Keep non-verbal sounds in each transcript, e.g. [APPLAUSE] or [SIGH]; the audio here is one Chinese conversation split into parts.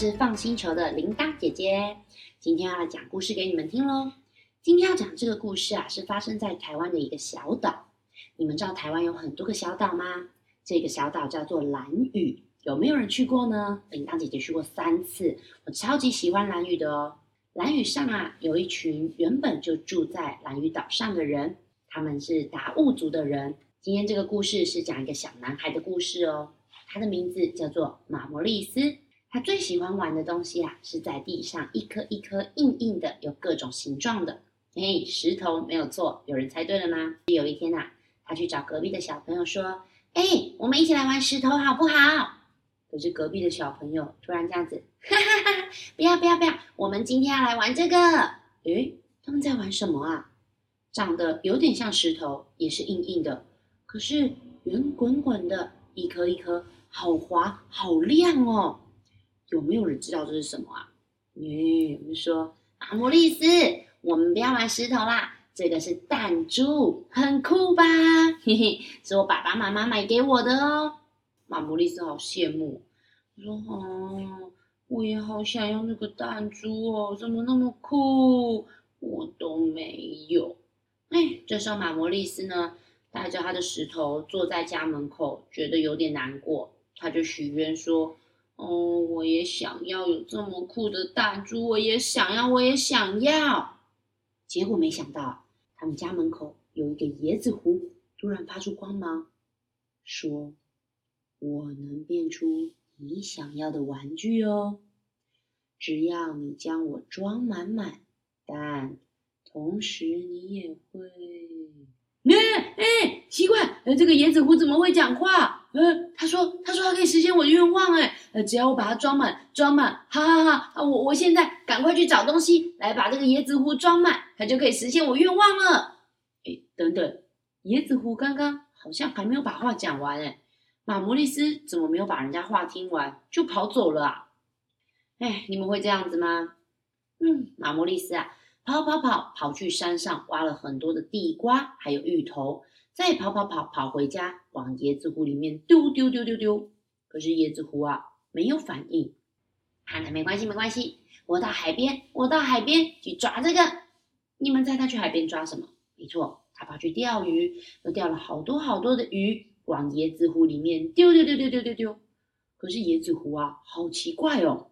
是放星球的铃铛姐姐，今天要讲故事给你们听喽。今天要讲这个故事啊，是发生在台湾的一个小岛。你们知道台湾有很多个小岛吗？这个小岛叫做兰屿，有没有人去过呢？铃铛姐姐去过三次，我超级喜欢兰屿的哦。兰屿上啊，有一群原本就住在兰屿岛上的人，他们是达悟族的人。今天这个故事是讲一个小男孩的故事哦，他的名字叫做马摩利斯。他最喜欢玩的东西啊，是在地上一颗一颗硬硬的、有各种形状的，嘿，石头没有错。有人猜对了吗？有一天呐，他去找隔壁的小朋友说：“哎，我们一起来玩石头好不好？”可是隔壁的小朋友突然这样子，哈哈哈！不要不要不要，我们今天要来玩这个。诶，他们在玩什么啊？长得有点像石头，也是硬硬的，可是圆滚滚的，一颗一颗，好滑好亮哦。有没有人知道这是什么啊？耶，我们说阿莫利斯，我们不要玩石头啦，这个是弹珠，很酷吧？嘿嘿，是我爸爸妈妈买给我的哦。马莫利斯好羡慕，我说哦，我也好想要那个弹珠哦，怎么那么酷？我都没有。哎，这时候马摩利斯呢，带着他的石头坐在家门口，觉得有点难过，他就许愿说。哦，我也想要有这么酷的弹珠，我也想要，我也想要。结果没想到，他们家门口有一个椰子壶，突然发出光芒，说：“我能变出你想要的玩具哦，只要你将我装满满，但同时你也会……哎哎，奇怪，这个椰子壶怎么会讲话？嗯，他说，他说他可以实现我的愿望，哎。”呃，只要我把它装满，装满，哈哈哈！我我现在赶快去找东西来把这个椰子壶装满，它就可以实现我愿望了。哎，等等，椰子壶刚刚好像还没有把话讲完哎，马摩利斯怎么没有把人家话听完就跑走了啊？哎，你们会这样子吗？嗯，马摩利斯啊，跑跑跑跑去山上挖了很多的地瓜还有芋头，再跑跑跑跑回家往椰子湖里面丢丢丢丢丢，可是椰子湖啊。没有反应，啊，那没关系，没关系。我到海边，我到海边去抓这个。你们猜他去海边抓什么？没错，他跑去钓鱼，又钓了好多好多的鱼，往椰子湖里面丢丢丢丢丢丢丢。可是椰子湖啊，好奇怪哦，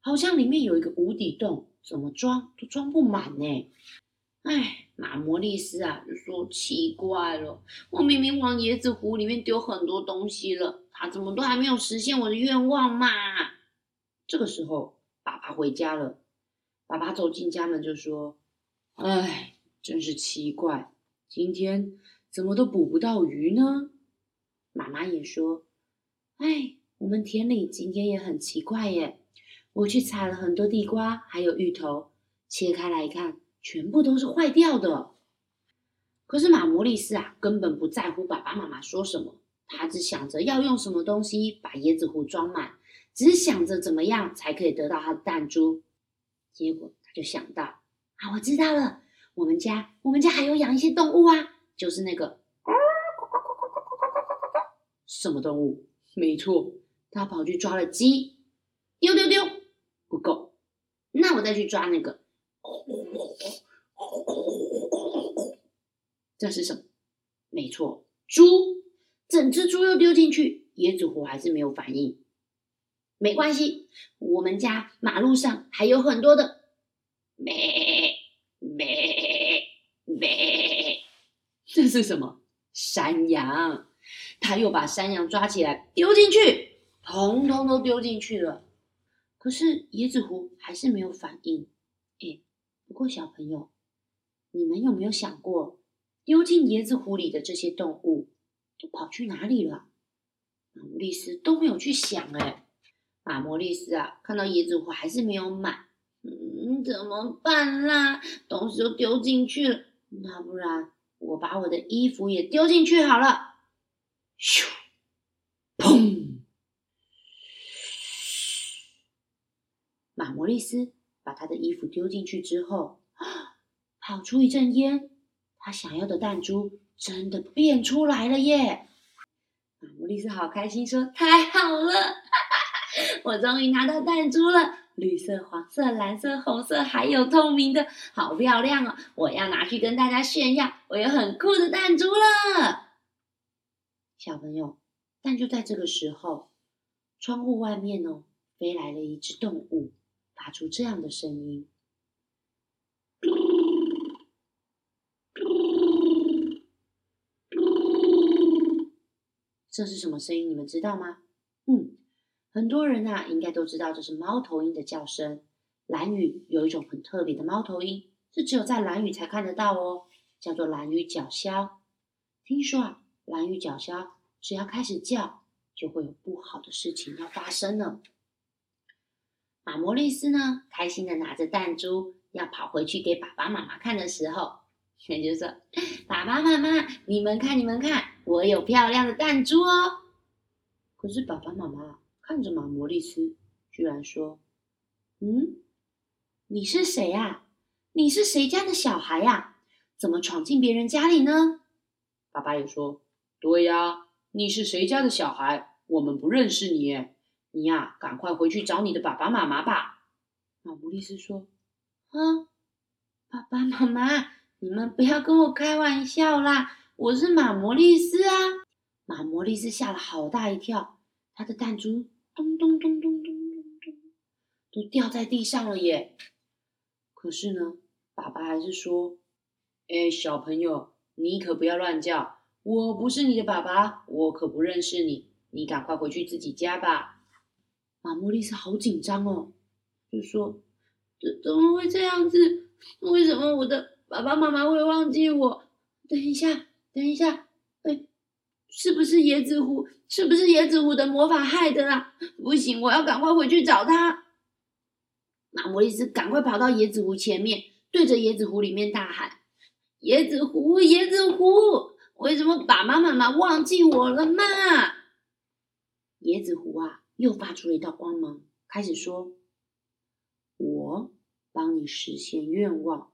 好像里面有一个无底洞，怎么装都装不满呢。哎，马摩利斯啊，就说奇怪了，我明明往椰子湖里面丢很多东西了。他怎么都还没有实现我的愿望嘛？这个时候，爸爸回家了。爸爸走进家门就说：“哎，真是奇怪，今天怎么都捕不到鱼呢？”妈妈也说：“哎，我们田里今天也很奇怪耶。我去采了很多地瓜，还有芋头，切开来看，全部都是坏掉的。可是马摩利斯啊，根本不在乎爸爸妈妈说什么。”他只想着要用什么东西把椰子壶装满，只想着怎么样才可以得到他的弹珠。结果他就想到啊，我知道了，我们家我们家还有养一些动物啊，就是那个什么动物？没错，他跑去抓了鸡，丢丢丢，不够，那我再去抓那个，这是什么？没错，猪。整只猪又丢进去，椰子壶还是没有反应。没关系，我们家马路上还有很多的咩咩咩，这是什么？山羊。他又把山羊抓起来丢进去，通通都丢进去了。可是椰子湖还是没有反应。哎，不过小朋友，你们有没有想过，丢进椰子湖里的这些动物？都跑去哪里了？马摩利斯都没有去想哎。马莫利斯啊，看到椰子湖还是没有满，嗯，怎么办啦？东西都丢进去了，那不然我把我的衣服也丢进去好了。咻，砰！马莫利斯把他的衣服丢进去之后，跑出一阵烟，他想要的弹珠。真的变出来了耶！马莫利斯好开心，说：“太好了，[LAUGHS] 我终于拿到弹珠了，绿色、黄色、蓝色、红色，还有透明的，好漂亮哦！我要拿去跟大家炫耀，我有很酷的弹珠了。小朋友，但就在这个时候，窗户外面哦，飞来了一只动物，发出这样的声音。这是什么声音？你们知道吗？嗯，很多人啊，应该都知道这是猫头鹰的叫声。蓝雨有一种很特别的猫头鹰，是只有在蓝雨才看得到哦，叫做蓝雨角鸮。听说啊，蓝雨角鸮只要开始叫，就会有不好的事情要发生了。马莫利斯呢，开心的拿着弹珠要跑回去给爸爸妈妈看的时候，也就说：“ [LAUGHS] 爸爸妈妈，你们看，你们看。”我有漂亮的弹珠哦！可是爸爸妈妈看着马摩利斯，居然说：“嗯，你是谁呀？你是谁家的小孩呀？怎么闯进别人家里呢？”爸爸也说：“对呀，你是谁家的小孩？我们不认识你，你呀，赶快回去找你的爸爸妈妈吧。”马摩利斯说：“啊，爸爸妈妈，你们不要跟我开玩笑啦！”我是马摩利斯啊！马摩利斯吓了好大一跳，他的弹珠咚咚咚咚咚咚咚，都掉在地上了耶。可是呢，爸爸还是说：“哎，小朋友，你可不要乱叫，我不是你的爸爸，我可不认识你，你赶快回去自己家吧。”马莫利斯好紧张哦，就说：“怎怎么会这样子？为什么我的爸爸妈妈会忘记我？等一下。”等一下，哎，是不是椰子湖？是不是椰子湖的魔法害的啊？不行，我要赶快回去找他。马莫利斯赶快跑到椰子湖前面，对着椰子湖里面大喊：“椰子湖，椰子湖，为什么爸爸妈妈忘记我了嘛？”椰子湖啊，又发出了一道光芒，开始说：“我帮你实现愿望，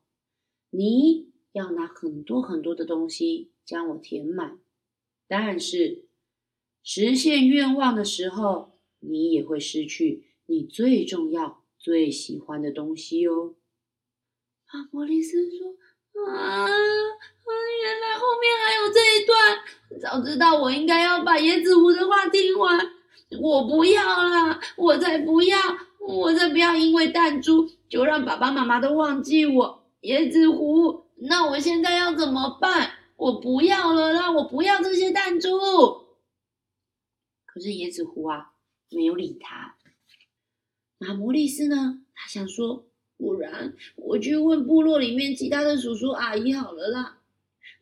你要拿很多很多的东西。”将我填满，但是实现愿望的时候，你也会失去你最重要、最喜欢的东西哦。阿波利斯说：“啊，原来后面还有这一段，早知道我应该要把椰子湖的话听完。我不要啦，我才不要，我才不要，因为弹珠就让爸爸妈妈都忘记我。椰子湖，那我现在要怎么办？”我不要了啦！我不要这些弹珠。可是椰子湖啊，没有理他。马摩利斯呢？他想说，不然我去问部落里面其他的叔叔阿姨好了啦。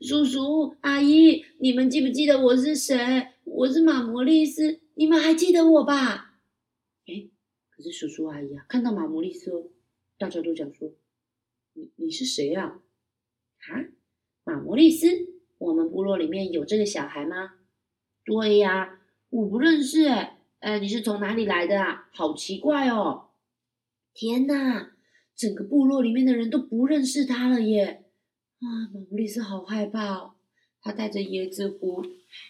叔叔阿姨，你们记不记得我是谁？我是马摩利斯，你们还记得我吧？哎，可是叔叔阿姨啊，看到马摩利斯哦，大家都讲说，你你是谁呀？啊？马摩利斯，我们部落里面有这个小孩吗？对呀，我不认识哎，哎，你是从哪里来的啊？好奇怪哦！天哪，整个部落里面的人都不认识他了耶！啊，马摩利斯好害怕哦，他带着椰子湖，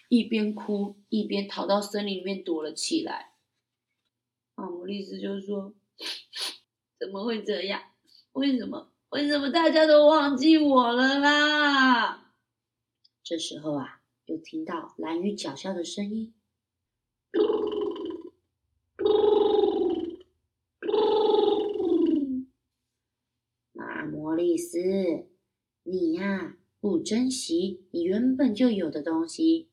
一边哭一边逃到森林里面躲了起来。马摩利斯就说：“ [LAUGHS] 怎么会这样？为什么？”为什么大家都忘记我了啦？这时候啊，又听到蓝鱼脚下的声音。马摩利斯，你呀，不珍惜你原本就有的东西，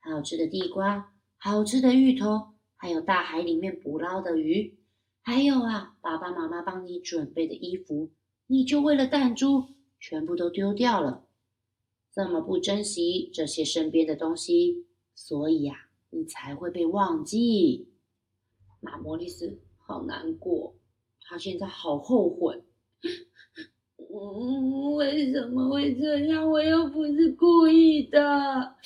好吃的地瓜，好吃的芋头，还有大海里面捕捞的鱼，还有啊，爸爸妈妈帮你准备的衣服。你就为了弹珠全部都丢掉了，这么不珍惜这些身边的东西，所以呀，你才会被忘记。马莫利斯好难过，他现在好后悔。嗯，[LAUGHS] 为什么会这样？我又不是故意的，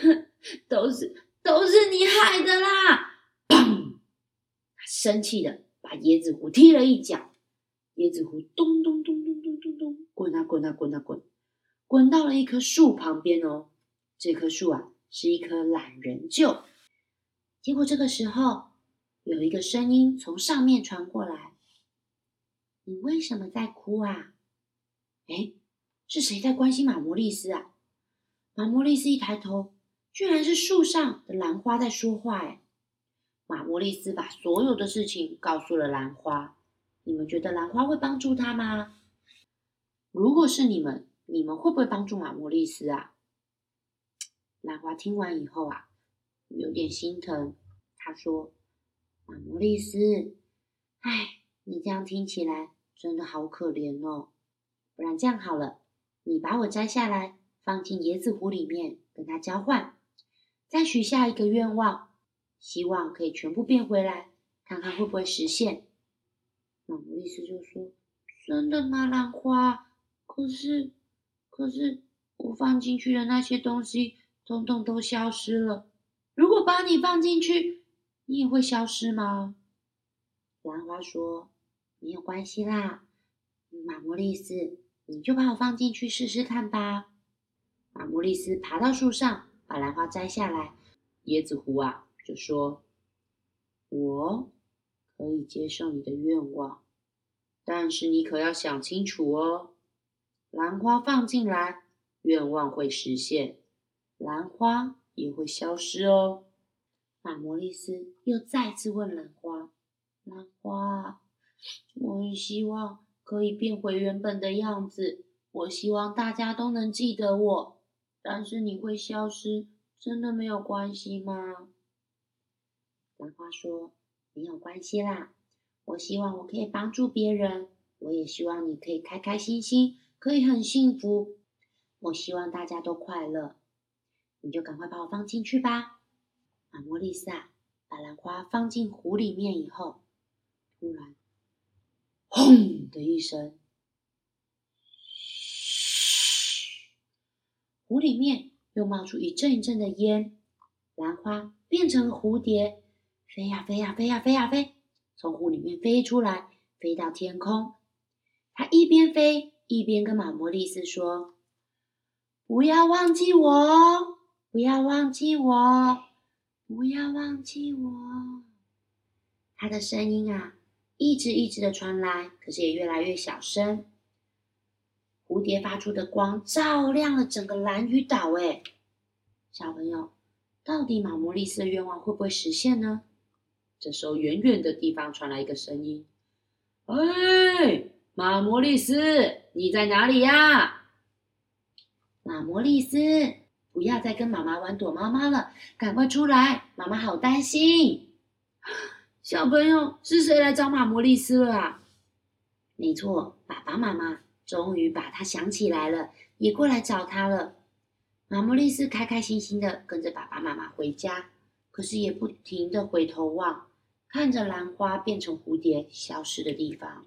[LAUGHS] 都是都是你害的啦！[COUGHS] 他生气的把椰子湖踢了一脚。椰子湖咚咚咚咚咚咚咚滚啊滚啊滚啊滚，滚到了一棵树旁边哦。这棵树啊是一棵懒人柩。结果这个时候，有一个声音从上面传过来：“你为什么在哭啊？”哎，是谁在关心马摩利斯啊？马摩利斯一抬头，居然是树上的兰花在说话。哎，马摩利斯把所有的事情告诉了兰花。你们觉得兰花会帮助他吗？如果是你们，你们会不会帮助马莫利斯啊？兰花听完以后啊，有点心疼。他说：“马莫利斯，哎，你这样听起来真的好可怜哦。不然这样好了，你把我摘下来，放进椰子湖里面，跟它交换，再许下一个愿望，希望可以全部变回来，看看会不会实现。”马莫利斯就说：“真的吗，兰花？”可是，可是我放进去的那些东西，统统都消失了。如果把你放进去，你也会消失吗？兰花说：“没有关系啦，马莫利斯，你就把我放进去试试看吧。”马莫利斯爬到树上，把兰花摘下来。椰子湖啊，就说：“我可以接受你的愿望，但是你可要想清楚哦。”兰花放进来，愿望会实现，兰花也会消失哦。马莫利斯又再次问兰花：“兰花，我很希望可以变回原本的样子，我希望大家都能记得我。但是你会消失，真的没有关系吗？”兰花说：“没有关系啦，我希望我可以帮助别人，我也希望你可以开开心心。”可以很幸福，我希望大家都快乐。你就赶快把我放进去吧。马莫丽萨把兰花放进湖里面以后，突然，轰的一声，湖里面又冒出一阵一阵的烟。兰花变成蝴蝶，飞呀飞呀飞呀飞呀飞，从湖里面飞出来，飞到天空。它一边飞。一边跟马莫利斯说：“不要忘记我，不要忘记我，不要忘记我。”他的声音啊，一直一直的传来，可是也越来越小声。蝴蝶发出的光照亮了整个蓝屿岛。哎，小朋友，到底马莫利斯的愿望会不会实现呢？这时候，远远的地方传来一个声音：“哎！”马莫利斯，你在哪里呀？马莫利斯，不要再跟妈妈玩躲猫猫了，赶快出来，妈妈好担心。小朋友，是谁来找马莫利斯了啊？没错，爸爸妈妈终于把他想起来了，也过来找他了。马莫利斯开开心心的跟着爸爸妈妈回家，可是也不停的回头望，看着兰花变成蝴蝶消失的地方。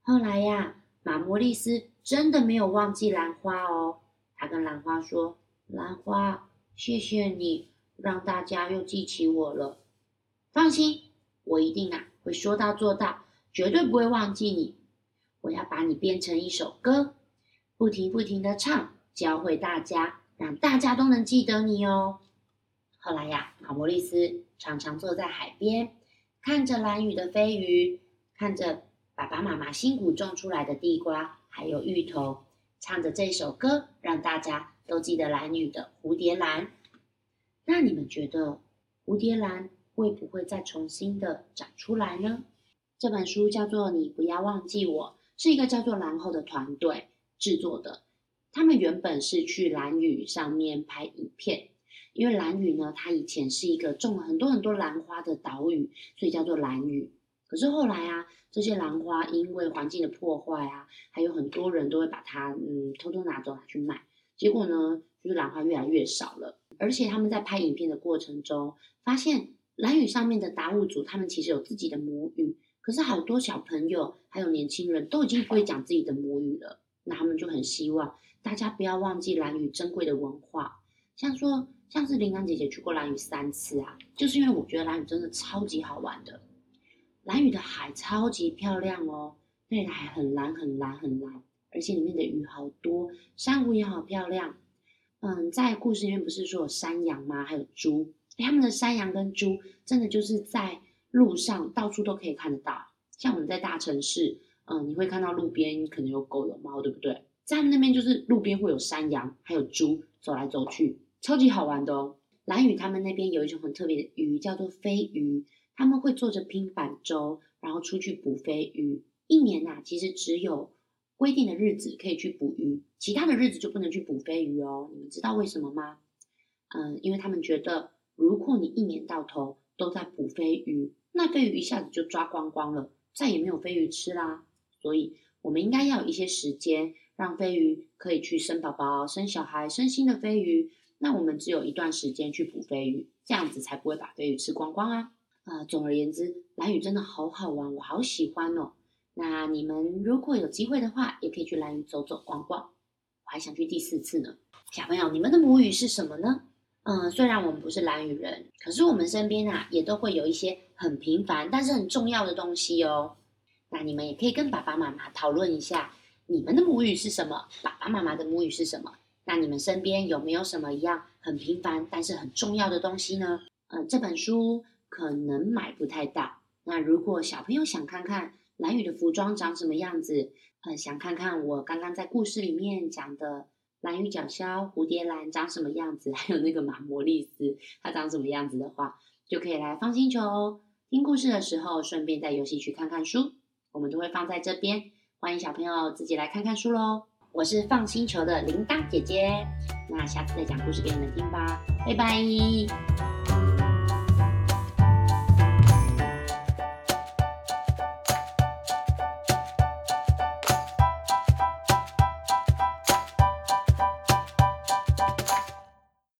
后来呀，马莫利斯真的没有忘记兰花哦。他跟兰花说：“兰花，谢谢你让大家又记起我了。放心，我一定啊会说到做到，绝对不会忘记你。我要把你变成一首歌，不停不停的唱，教会大家，让大家都能记得你哦。”后来呀，马莫利斯常常坐在海边，看着蓝雨的飞鱼，看着。爸爸妈妈辛苦种出来的地瓜，还有芋头，唱着这首歌，让大家都记得蓝雨的蝴蝶兰。那你们觉得蝴蝶兰会不会再重新的长出来呢？这本书叫做《你不要忘记我》，是一个叫做蓝后的团队制作的。他们原本是去蓝屿上面拍影片，因为兰屿呢，它以前是一个种了很多很多兰花的岛屿，所以叫做兰屿。可是后来啊，这些兰花因为环境的破坏啊，还有很多人都会把它嗯偷偷拿走拿去卖，结果呢，就是兰花越来越少了。而且他们在拍影片的过程中，发现兰屿上面的达悟族他们其实有自己的母语，可是好多小朋友还有年轻人都已经不会讲自己的母语了。那他们就很希望大家不要忘记兰屿珍贵的文化，像说像是林安姐姐去过蓝屿三次啊，就是因为我觉得蓝屿真的超级好玩的。蓝屿的海超级漂亮哦，那里的海很蓝很蓝很蓝，而且里面的鱼好多，珊瑚也好漂亮。嗯，在故事里面不是说有山羊吗？还有猪，他们的山羊跟猪真的就是在路上到处都可以看得到。像我们在大城市，嗯，你会看到路边可能有狗有猫，对不对？在他们那边就是路边会有山羊，还有猪走来走去，超级好玩的哦。蓝屿他们那边有一种很特别的鱼，叫做飞鱼，他们会坐着拼板舟，然后出去捕飞鱼。一年呐，其实只有规定的日子可以去捕鱼，其他的日子就不能去捕飞鱼哦。你们知道为什么吗？嗯，因为他们觉得，如果你一年到头都在捕飞鱼，那飞鱼一下子就抓光光了，再也没有飞鱼吃啦。所以，我们应该要有一些时间，让飞鱼可以去生宝宝、生小孩、生新的飞鱼。那我们只有一段时间去捕飞鱼，这样子才不会把飞鱼吃光光啊。呃，总而言之，蓝屿真的好好玩，我好喜欢哦。那你们如果有机会的话，也可以去蓝屿走走逛逛。我还想去第四次呢。小朋友，你们的母语是什么呢？嗯，虽然我们不是蓝屿人，可是我们身边啊，也都会有一些很平凡但是很重要的东西哦。那你们也可以跟爸爸妈妈讨论一下，你们的母语是什么？爸爸妈妈的母语是什么？那你们身边有没有什么一样很平凡但是很重要的东西呢？嗯，这本书可能买不太到。那如果小朋友想看看蓝雨的服装长什么样子，嗯，想看看我刚刚在故事里面讲的蓝雨角鸮、蝴蝶兰长什么样子，[LAUGHS] 还有那个马摩利斯它长什么样子的话，就可以来放星球听故事的时候，顺便在游戏区看看书，我们都会放在这边，欢迎小朋友自己来看看书喽。我是放星球的铃铛姐姐，那下次再讲故事给你们听吧，拜拜。